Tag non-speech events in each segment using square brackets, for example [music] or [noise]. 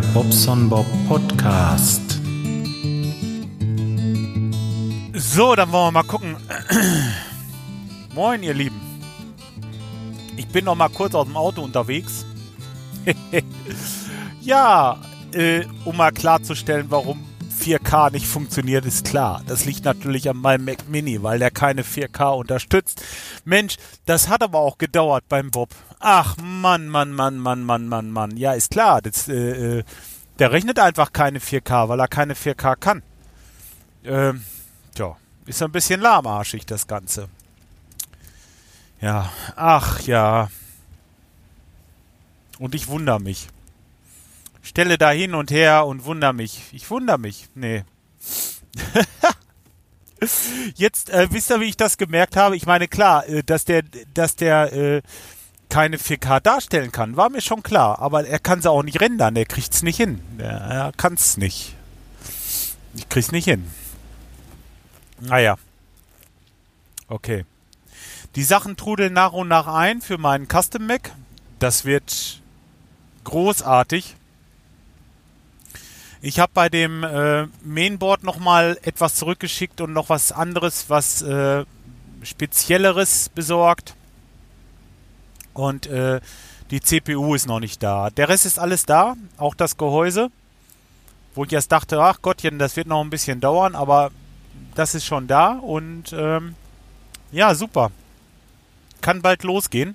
Bobson Bob Podcast. So, dann wollen wir mal gucken. [clears throat] Moin, ihr Lieben. Ich bin noch mal kurz aus dem Auto unterwegs. [laughs] ja, äh, um mal klarzustellen, warum 4K nicht funktioniert, ist klar. Das liegt natürlich an meinem Mac Mini, weil der keine 4K unterstützt. Mensch, das hat aber auch gedauert beim Bob. Ach, Mann, Mann, Mann, Mann, Mann, Mann, Mann. Ja, ist klar. Das, äh, äh der rechnet einfach keine 4K, weil er keine 4K kann. Ähm, tja, ist ein bisschen lahmarschig, das Ganze. Ja, ach ja. Und ich wundere mich. Stelle da hin und her und wundere mich. Ich wundere mich. Nee. [laughs] Jetzt äh, wisst ihr, wie ich das gemerkt habe? Ich meine, klar, äh, dass der, dass der äh, keine 4K darstellen kann, war mir schon klar. Aber er kann sie auch nicht rendern. Er kriegt es nicht hin. Er, kann es nicht. Ich krieg's nicht hin. Naja. Okay. Die Sachen trudeln nach und nach ein für meinen Custom Mac. Das wird großartig. Ich habe bei dem äh, Mainboard nochmal etwas zurückgeschickt und noch was anderes, was äh, Spezielleres besorgt. Und äh, die CPU ist noch nicht da. Der Rest ist alles da, auch das Gehäuse. Wo ich erst dachte, ach Gottchen, das wird noch ein bisschen dauern, aber das ist schon da und ähm, ja, super. Kann bald losgehen.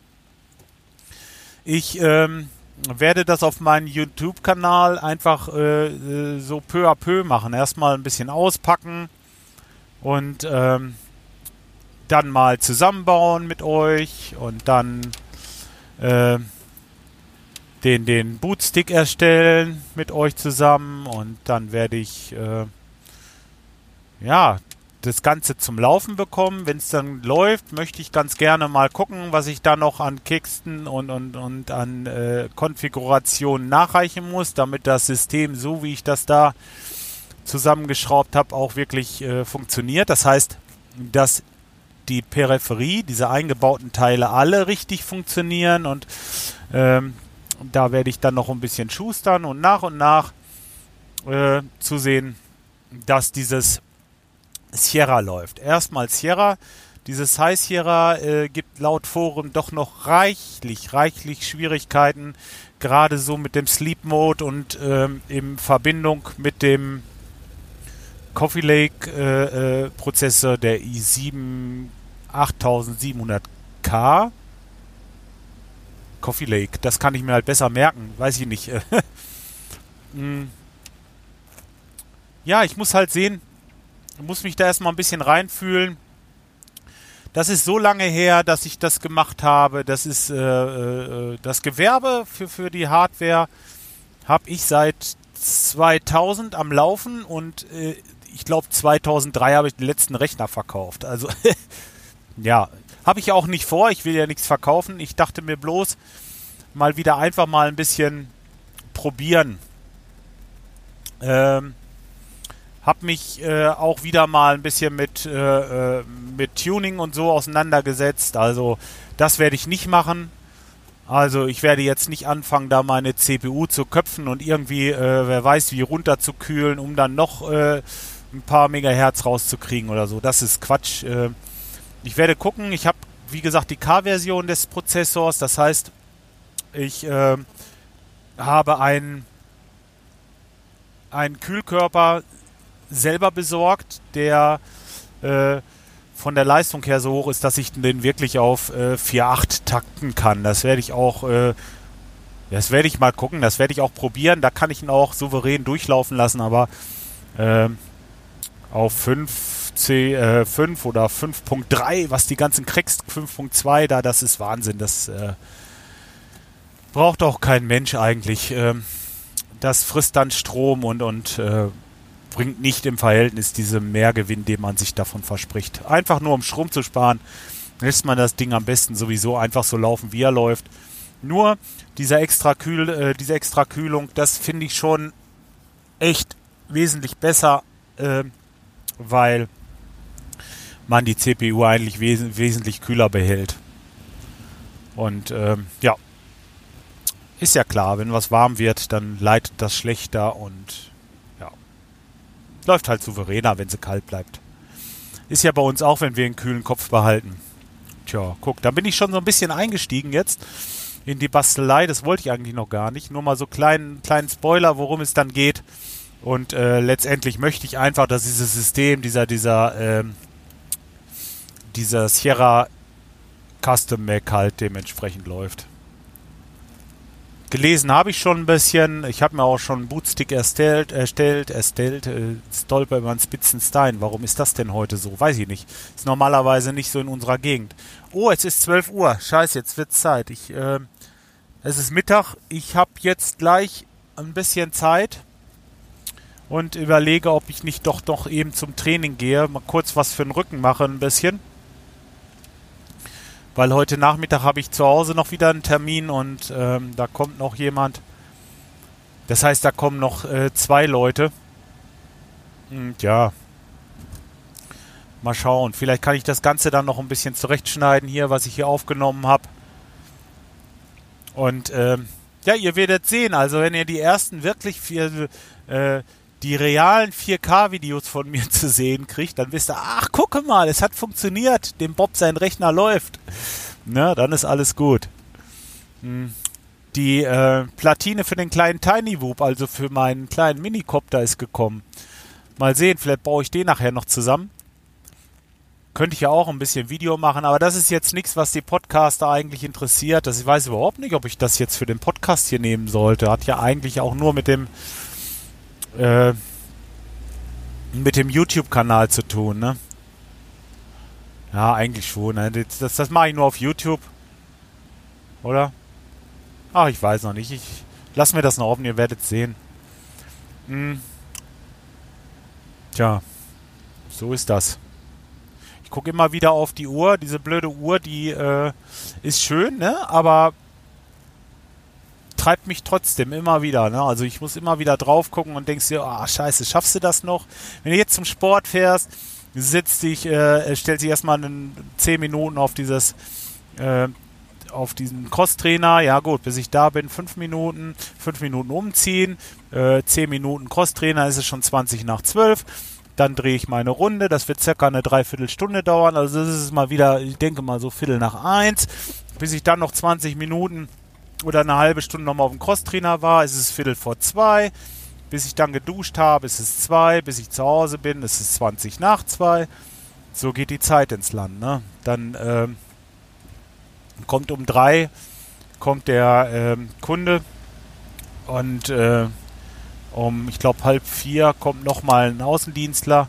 Ich ähm, werde das auf meinen YouTube-Kanal einfach äh, äh, so peu à peu machen. Erstmal ein bisschen auspacken und ähm, dann mal zusammenbauen mit euch und dann äh, den, den Bootstick erstellen mit euch zusammen und dann werde ich äh, ja das Ganze zum Laufen bekommen. Wenn es dann läuft, möchte ich ganz gerne mal gucken, was ich da noch an Kisten und, und, und an äh, Konfigurationen nachreichen muss, damit das System, so wie ich das da zusammengeschraubt habe, auch wirklich äh, funktioniert. Das heißt, dass die Peripherie, diese eingebauten Teile alle richtig funktionieren und ähm, da werde ich dann noch ein bisschen schustern und nach und nach äh, zu sehen, dass dieses Sierra läuft. Erstmal Sierra. Dieses High Sierra äh, gibt laut Forum doch noch reichlich, reichlich Schwierigkeiten, gerade so mit dem Sleep Mode und ähm, in Verbindung mit dem Coffee Lake äh, äh, Prozessor der i7 8700K. Coffee Lake, das kann ich mir halt besser merken, weiß ich nicht. Hm. [laughs] ja, ich muss halt sehen, muss mich da erstmal ein bisschen reinfühlen. Das ist so lange her, dass ich das gemacht habe. Das ist äh, äh, das Gewerbe für, für die Hardware habe ich seit 2000 am Laufen und äh, ich glaube 2003 habe ich den letzten Rechner verkauft. Also [laughs] ja, habe ich auch nicht vor. Ich will ja nichts verkaufen. Ich dachte mir bloß mal wieder einfach mal ein bisschen probieren. Ähm, hab mich äh, auch wieder mal ein bisschen mit, äh, äh, mit Tuning und so auseinandergesetzt. Also das werde ich nicht machen. Also ich werde jetzt nicht anfangen, da meine CPU zu köpfen und irgendwie, äh, wer weiß, wie runterzukühlen, um dann noch äh, ein paar Megahertz rauszukriegen oder so. Das ist Quatsch. Äh, ich werde gucken. Ich habe, wie gesagt, die K-Version des Prozessors. Das heißt, ich habe einen Kühlkörper selber besorgt, der äh, von der Leistung her so hoch ist, dass ich den wirklich auf äh, 4.8 takten kann. Das werde ich auch, äh, das werde ich mal gucken, das werde ich auch probieren. Da kann ich ihn auch souverän durchlaufen lassen, aber äh, auf 5, C, äh, 5 oder 5.3, was die ganzen Cracks 5.2 da, das ist Wahnsinn. Das äh, braucht auch kein Mensch eigentlich. Ähm, das frisst dann Strom und, und äh, bringt nicht im Verhältnis diesen Mehrgewinn, den man sich davon verspricht. Einfach nur um Strom zu sparen, lässt man das Ding am besten sowieso einfach so laufen, wie er läuft. Nur dieser extra Kühl, äh, diese extra Kühlung, das finde ich schon echt wesentlich besser, äh, weil man die CPU eigentlich wes wesentlich kühler behält. Und ähm, ja, ist ja klar, wenn was warm wird, dann leitet das schlechter und. Läuft halt souveräner, wenn sie kalt bleibt. Ist ja bei uns auch, wenn wir einen kühlen Kopf behalten. Tja, guck, da bin ich schon so ein bisschen eingestiegen jetzt in die Bastelei. Das wollte ich eigentlich noch gar nicht. Nur mal so kleinen, kleinen Spoiler, worum es dann geht. Und äh, letztendlich möchte ich einfach, dass dieses System, dieser, dieser, ähm, dieser Sierra Custom Mac halt dementsprechend läuft. Gelesen habe ich schon ein bisschen. Ich habe mir auch schon einen Bootstick erstellt, erstellt, erstellt. Äh, Stolper über einen Spitzenstein. Warum ist das denn heute so? Weiß ich nicht. Ist normalerweise nicht so in unserer Gegend. Oh, es ist 12 Uhr. Scheiße, jetzt wird Zeit. Ich, äh, es ist Mittag. Ich habe jetzt gleich ein bisschen Zeit und überlege, ob ich nicht doch doch eben zum Training gehe. Mal kurz was für den Rücken mache ein bisschen weil heute Nachmittag habe ich zu Hause noch wieder einen Termin und ähm, da kommt noch jemand. Das heißt, da kommen noch äh, zwei Leute. Und ja, mal schauen. Vielleicht kann ich das Ganze dann noch ein bisschen zurechtschneiden hier, was ich hier aufgenommen habe. Und ähm, ja, ihr werdet sehen. Also wenn ihr die ersten wirklich vier äh, die realen 4K-Videos von mir [laughs] zu sehen kriegt, dann wisst ihr, ach, gucke mal, es hat funktioniert, dem Bob sein Rechner läuft. Na, dann ist alles gut. Hm. Die äh, Platine für den kleinen Tiny Whoop, also für meinen kleinen Minicopter, ist gekommen. Mal sehen, vielleicht baue ich den nachher noch zusammen. Könnte ich ja auch ein bisschen Video machen, aber das ist jetzt nichts, was die Podcaster eigentlich interessiert. Das, ich weiß überhaupt nicht, ob ich das jetzt für den Podcast hier nehmen sollte. Hat ja eigentlich auch nur mit dem äh, mit dem YouTube-Kanal zu tun, ne? Ja, eigentlich schon. Ne? Das, das mache ich nur auf YouTube. Oder? Ach, ich weiß noch nicht. Ich lass mir das noch offen, ihr werdet sehen. Hm. Tja, so ist das. Ich gucke immer wieder auf die Uhr. Diese blöde Uhr, die äh, ist schön, ne? Aber treibt mich trotzdem immer wieder. Ne? Also ich muss immer wieder drauf gucken und denkst dir, ah, oh, scheiße, schaffst du das noch? Wenn du jetzt zum Sport fährst, sitzt dich, äh, stellt sich erstmal in 10 Minuten auf dieses äh, auf diesen Crosstrainer, ja gut, bis ich da bin, 5 Minuten, 5 Minuten umziehen, äh, 10 Minuten Crosstrainer ist es schon 20 nach 12, dann drehe ich meine Runde, das wird circa eine Dreiviertelstunde dauern, also das ist mal wieder, ich denke mal so Viertel nach 1, bis ich dann noch 20 Minuten oder eine halbe Stunde nochmal auf dem Crosstrainer war, ist es Viertel vor zwei. Bis ich dann geduscht habe, ist es zwei. Bis ich zu Hause bin, ist es 20 nach zwei. So geht die Zeit ins Land. Ne? Dann ähm, kommt um drei kommt der ähm, Kunde und äh, um, ich glaube, halb vier kommt nochmal ein Außendienstler.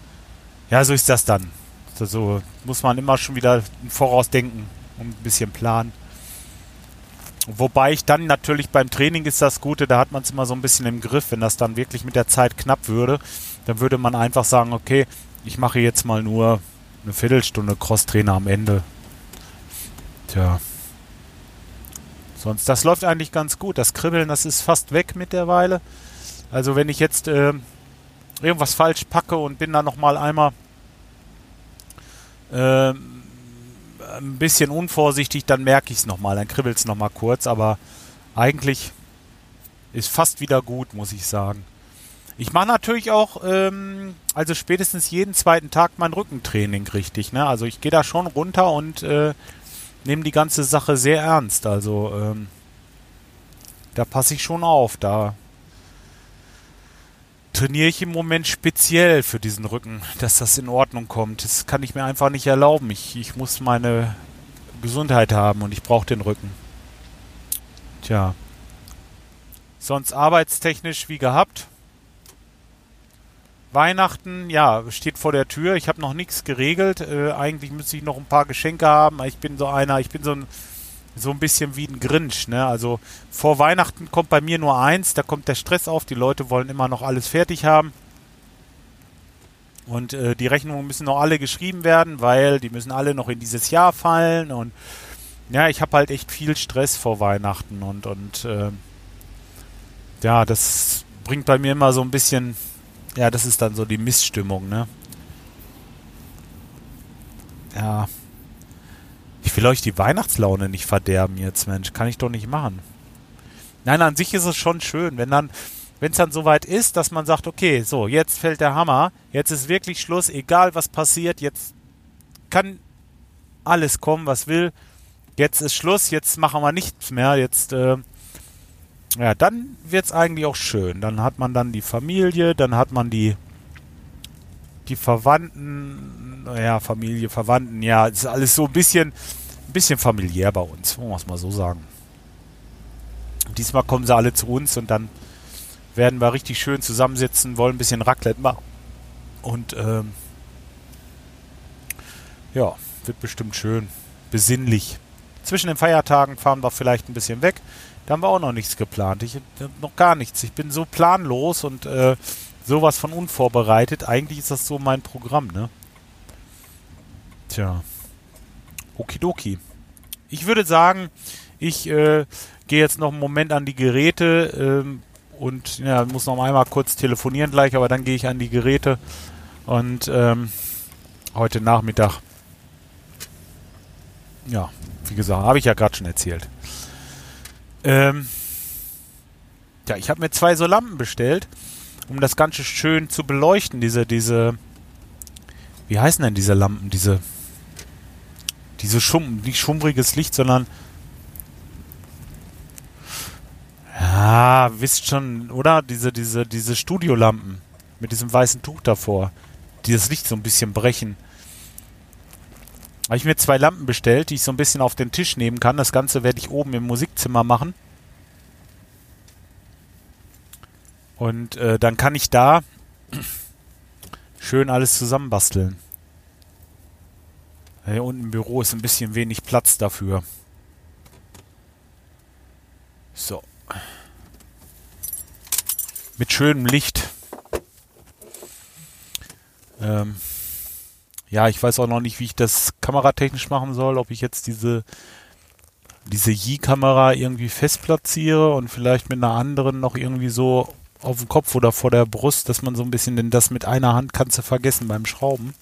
Ja, so ist das dann. So also, muss man immer schon wieder vorausdenken und ein bisschen planen. Wobei ich dann natürlich beim Training ist das Gute, da hat man es immer so ein bisschen im Griff. Wenn das dann wirklich mit der Zeit knapp würde, dann würde man einfach sagen, okay, ich mache jetzt mal nur eine Viertelstunde Crosstrainer am Ende. Tja. Sonst, das läuft eigentlich ganz gut. Das Kribbeln, das ist fast weg mittlerweile. Also wenn ich jetzt äh, irgendwas falsch packe und bin da nochmal einmal äh, ein bisschen unvorsichtig, dann merke ich es nochmal, dann kribbelt es nochmal kurz, aber eigentlich ist fast wieder gut, muss ich sagen. Ich mache natürlich auch, ähm, also spätestens jeden zweiten Tag mein Rückentraining richtig. Ne? Also ich gehe da schon runter und äh, nehme die ganze Sache sehr ernst. Also ähm, da passe ich schon auf. Da trainiere ich im Moment speziell für diesen Rücken, dass das in Ordnung kommt. Das kann ich mir einfach nicht erlauben. Ich, ich muss meine Gesundheit haben und ich brauche den Rücken. Tja. Sonst arbeitstechnisch wie gehabt. Weihnachten, ja, steht vor der Tür. Ich habe noch nichts geregelt. Äh, eigentlich müsste ich noch ein paar Geschenke haben. Ich bin so einer, ich bin so ein so ein bisschen wie ein Grinch, ne? Also vor Weihnachten kommt bei mir nur eins, da kommt der Stress auf, die Leute wollen immer noch alles fertig haben. Und äh, die Rechnungen müssen noch alle geschrieben werden, weil die müssen alle noch in dieses Jahr fallen und ja, ich habe halt echt viel Stress vor Weihnachten und und äh, ja, das bringt bei mir immer so ein bisschen, ja, das ist dann so die Missstimmung, ne? Ja, will euch die Weihnachtslaune nicht verderben jetzt, Mensch. Kann ich doch nicht machen. Nein, an sich ist es schon schön, wenn dann, wenn es dann soweit ist, dass man sagt, okay, so, jetzt fällt der Hammer, jetzt ist wirklich Schluss, egal was passiert, jetzt kann alles kommen, was will, jetzt ist Schluss, jetzt machen wir nichts mehr, jetzt, äh, ja, dann wird es eigentlich auch schön. Dann hat man dann die Familie, dann hat man die, die Verwandten, naja, Familie, Verwandten, ja, ist alles so ein bisschen, ein bisschen familiär bei uns, wollen wir es mal so sagen. Diesmal kommen sie alle zu uns und dann werden wir richtig schön zusammensitzen, wollen ein bisschen Raclette machen. Und ähm, ja, wird bestimmt schön, besinnlich. Zwischen den Feiertagen fahren wir vielleicht ein bisschen weg. Da haben wir auch noch nichts geplant. Ich habe noch gar nichts. Ich bin so planlos und äh, sowas von unvorbereitet. Eigentlich ist das so mein Programm, ne? Tja. Okidoki. Ich würde sagen, ich äh, gehe jetzt noch einen Moment an die Geräte ähm, und ja, muss noch einmal kurz telefonieren gleich, aber dann gehe ich an die Geräte und ähm, heute Nachmittag, ja, wie gesagt, habe ich ja gerade schon erzählt. Ähm, ja, ich habe mir zwei so Lampen bestellt, um das Ganze schön zu beleuchten. Diese, diese, wie heißen denn diese Lampen? Diese, diese Schum, nicht schummriges Licht, sondern ja, wisst schon, oder? Diese, diese, diese Studiolampen mit diesem weißen Tuch davor, die das Licht so ein bisschen brechen. Habe ich mir zwei Lampen bestellt, die ich so ein bisschen auf den Tisch nehmen kann. Das Ganze werde ich oben im Musikzimmer machen. Und äh, dann kann ich da schön alles zusammenbasteln. Hier unten im Büro ist ein bisschen wenig Platz dafür. So. Mit schönem Licht. Ähm, ja, ich weiß auch noch nicht, wie ich das kameratechnisch machen soll, ob ich jetzt diese diese Yi-Kamera irgendwie fest platziere und vielleicht mit einer anderen noch irgendwie so auf dem Kopf oder vor der Brust, dass man so ein bisschen, denn das mit einer Hand kannst du vergessen beim Schrauben.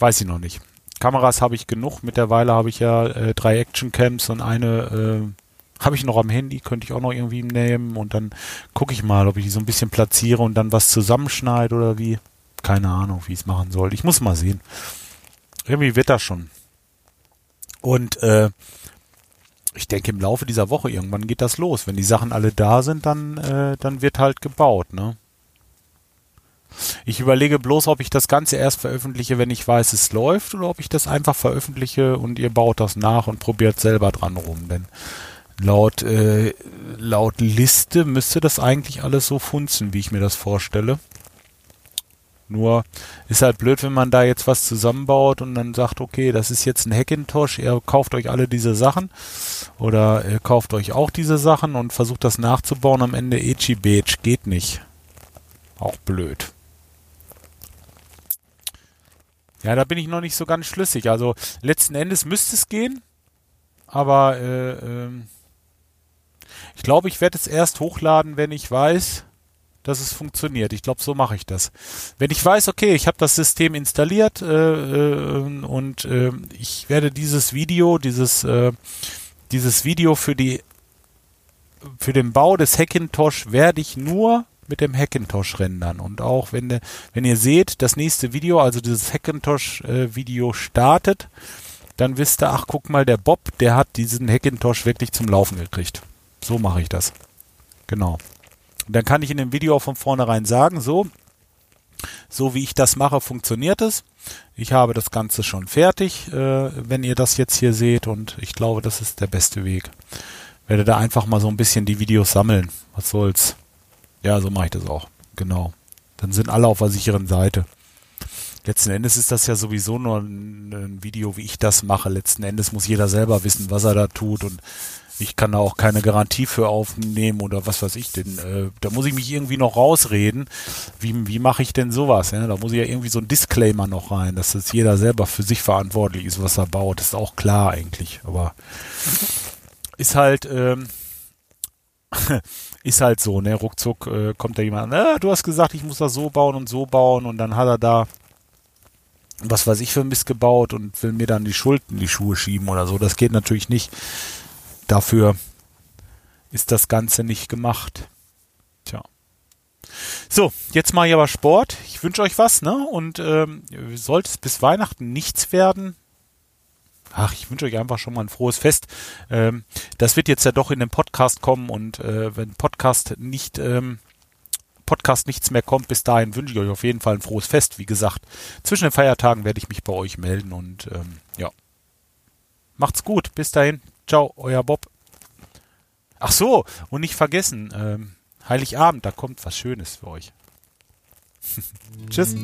Weiß ich noch nicht. Kameras habe ich genug. Mittlerweile habe ich ja äh, drei Action-Cams und eine äh, habe ich noch am Handy, könnte ich auch noch irgendwie nehmen und dann gucke ich mal, ob ich die so ein bisschen platziere und dann was zusammenschneide oder wie. Keine Ahnung, wie ich es machen soll. Ich muss mal sehen. Irgendwie wird das schon. Und äh, ich denke, im Laufe dieser Woche irgendwann geht das los. Wenn die Sachen alle da sind, dann, äh, dann wird halt gebaut, ne? Ich überlege bloß, ob ich das Ganze erst veröffentliche, wenn ich weiß, es läuft, oder ob ich das einfach veröffentliche und ihr baut das nach und probiert selber dran rum. Denn laut, äh, laut Liste müsste das eigentlich alles so funzen, wie ich mir das vorstelle. Nur ist halt blöd, wenn man da jetzt was zusammenbaut und dann sagt, okay, das ist jetzt ein Hackintosh, ihr kauft euch alle diese Sachen oder ihr kauft euch auch diese Sachen und versucht das nachzubauen. Am Ende Echi Beach geht nicht. Auch blöd. Ja, da bin ich noch nicht so ganz schlüssig. Also letzten Endes müsste es gehen, aber äh, äh, ich glaube, ich werde es erst hochladen, wenn ich weiß, dass es funktioniert. Ich glaube, so mache ich das. Wenn ich weiß, okay, ich habe das System installiert äh, äh, und äh, ich werde dieses Video, dieses äh, dieses Video für die für den Bau des Hackintosh werde ich nur mit dem Hackintosh rendern und auch wenn de, wenn ihr seht, das nächste Video, also dieses Hackintosh äh, startet, dann wisst ihr, ach guck mal, der Bob, der hat diesen Hackintosh wirklich zum Laufen gekriegt. So mache ich das. Genau. Und dann kann ich in dem Video von vornherein sagen, so, so wie ich das mache, funktioniert es. Ich habe das Ganze schon fertig, äh, wenn ihr das jetzt hier seht und ich glaube, das ist der beste Weg. Werde da einfach mal so ein bisschen die Videos sammeln. Was soll's. Ja, so mache ich das auch. Genau. Dann sind alle auf der sicheren Seite. Letzten Endes ist das ja sowieso nur ein, ein Video, wie ich das mache. Letzten Endes muss jeder selber wissen, was er da tut und ich kann da auch keine Garantie für aufnehmen oder was weiß ich denn. Äh, da muss ich mich irgendwie noch rausreden. Wie, wie mache ich denn sowas? Ja? Da muss ich ja irgendwie so ein Disclaimer noch rein, dass das jeder selber für sich verantwortlich ist, was er baut. Das ist auch klar eigentlich. Aber ist halt, ähm, [laughs] ist halt so, ne? Ruckzuck äh, kommt da jemand, ah, du hast gesagt, ich muss das so bauen und so bauen und dann hat er da was weiß ich für Mist gebaut und will mir dann die Schuld in die Schuhe schieben oder so. Das geht natürlich nicht. Dafür ist das Ganze nicht gemacht. Tja. So, jetzt mache ich aber Sport. Ich wünsche euch was, ne? Und ähm, sollte es bis Weihnachten nichts werden, ach, ich wünsche euch einfach schon mal ein frohes Fest. Ähm, das wird jetzt ja doch in den Podcast kommen und äh, wenn Podcast nicht ähm, Podcast nichts mehr kommt, bis dahin wünsche ich euch auf jeden Fall ein frohes Fest. Wie gesagt, zwischen den Feiertagen werde ich mich bei euch melden und ähm, ja. Macht's gut. Bis dahin. Ciao, euer Bob. Ach so, und nicht vergessen, ähm, Heiligabend, da kommt was Schönes für euch. [laughs] Tschüss.